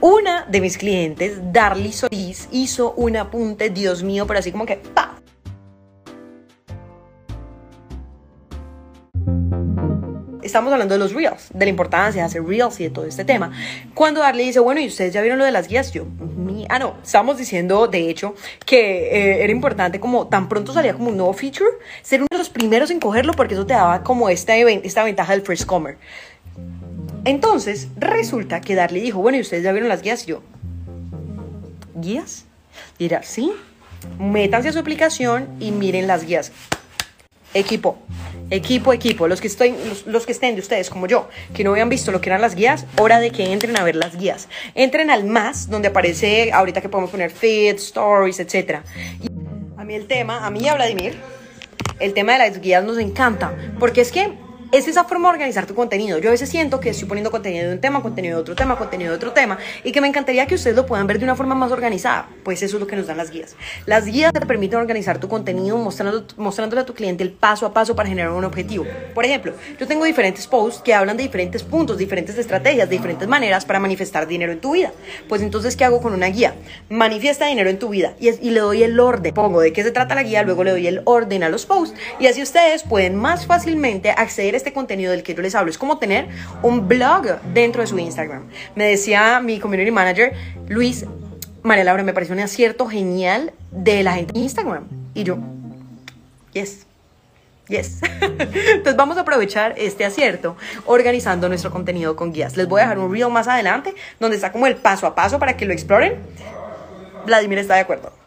Una de mis clientes, Darly Solís, hizo un apunte, Dios mío, pero así como que ¡pa! Estamos hablando de los reels, de la importancia de hacer reels y de todo este tema. Cuando Darly dice, bueno, ¿y ustedes ya vieron lo de las guías? Yo, ah, no, estábamos diciendo, de hecho, que eh, era importante como tan pronto salía como un nuevo feature, ser uno de los primeros en cogerlo porque eso te daba como esta, esta ventaja del first comer. Entonces, resulta que Darly dijo, bueno, ¿y ustedes ya vieron las guías? Y yo, ¿guías? Dirá, sí, métanse a su aplicación y miren las guías. Equipo, equipo, equipo, los que, estoy, los, que estén de ustedes como yo, que no habían visto lo que eran las guías, hora de que entren a ver las guías. Entren al más, donde aparece ahorita que podemos poner feed, stories, etc. A mí el tema, a mí y a Vladimir, el tema de las guías nos encanta, porque es que es esa forma de organizar tu contenido. Yo a veces siento que estoy poniendo contenido de un tema, contenido de otro tema, contenido de otro tema, y que me encantaría que ustedes lo puedan ver de una forma más organizada. Pues eso es lo que nos dan las guías. Las guías te permiten organizar tu contenido mostrando, mostrándole a tu cliente el paso a paso para generar un objetivo. Por ejemplo, yo tengo diferentes posts que hablan de diferentes puntos, diferentes estrategias, diferentes maneras para manifestar dinero en tu vida. Pues entonces, ¿qué hago con una guía? Manifiesta dinero en tu vida y, y le doy el orden. Pongo de qué se trata la guía, luego le doy el orden a los posts y así ustedes pueden más fácilmente acceder a este contenido del que yo les hablo. Es como tener un blog dentro de su Instagram. Me decía mi community manager, Luis, María Laura, me pareció un acierto genial de la gente en Instagram. Y yo, yes. Yes. Entonces vamos a aprovechar este acierto organizando nuestro contenido con guías. Les voy a dejar un reel más adelante donde está como el paso a paso para que lo exploren. Vladimir está de acuerdo.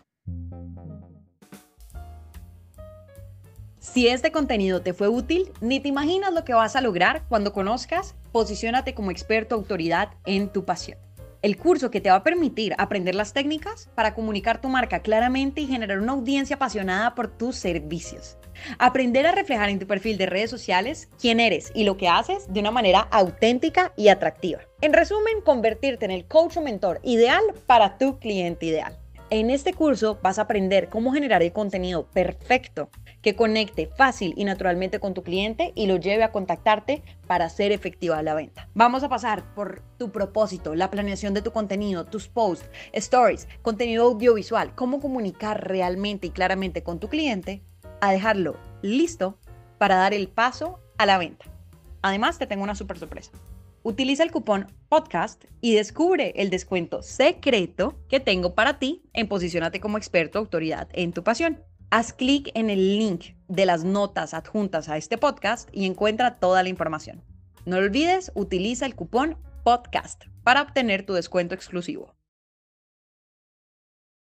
Si este contenido te fue útil, ni te imaginas lo que vas a lograr cuando conozcas Posiciónate como experto autoridad en tu pasión. El curso que te va a permitir aprender las técnicas para comunicar tu marca claramente y generar una audiencia apasionada por tus servicios. Aprender a reflejar en tu perfil de redes sociales quién eres y lo que haces de una manera auténtica y atractiva. En resumen, convertirte en el coach o mentor ideal para tu cliente ideal. En este curso vas a aprender cómo generar el contenido perfecto que conecte fácil y naturalmente con tu cliente y lo lleve a contactarte para hacer efectiva la venta. Vamos a pasar por tu propósito, la planeación de tu contenido, tus posts, stories, contenido audiovisual, cómo comunicar realmente y claramente con tu cliente, a dejarlo listo para dar el paso a la venta. Además, te tengo una super sorpresa. Utiliza el cupón podcast y descubre el descuento secreto que tengo para ti en Posicionate como experto autoridad en tu pasión. Haz clic en el link de las notas adjuntas a este podcast y encuentra toda la información. No olvides, utiliza el cupón podcast para obtener tu descuento exclusivo.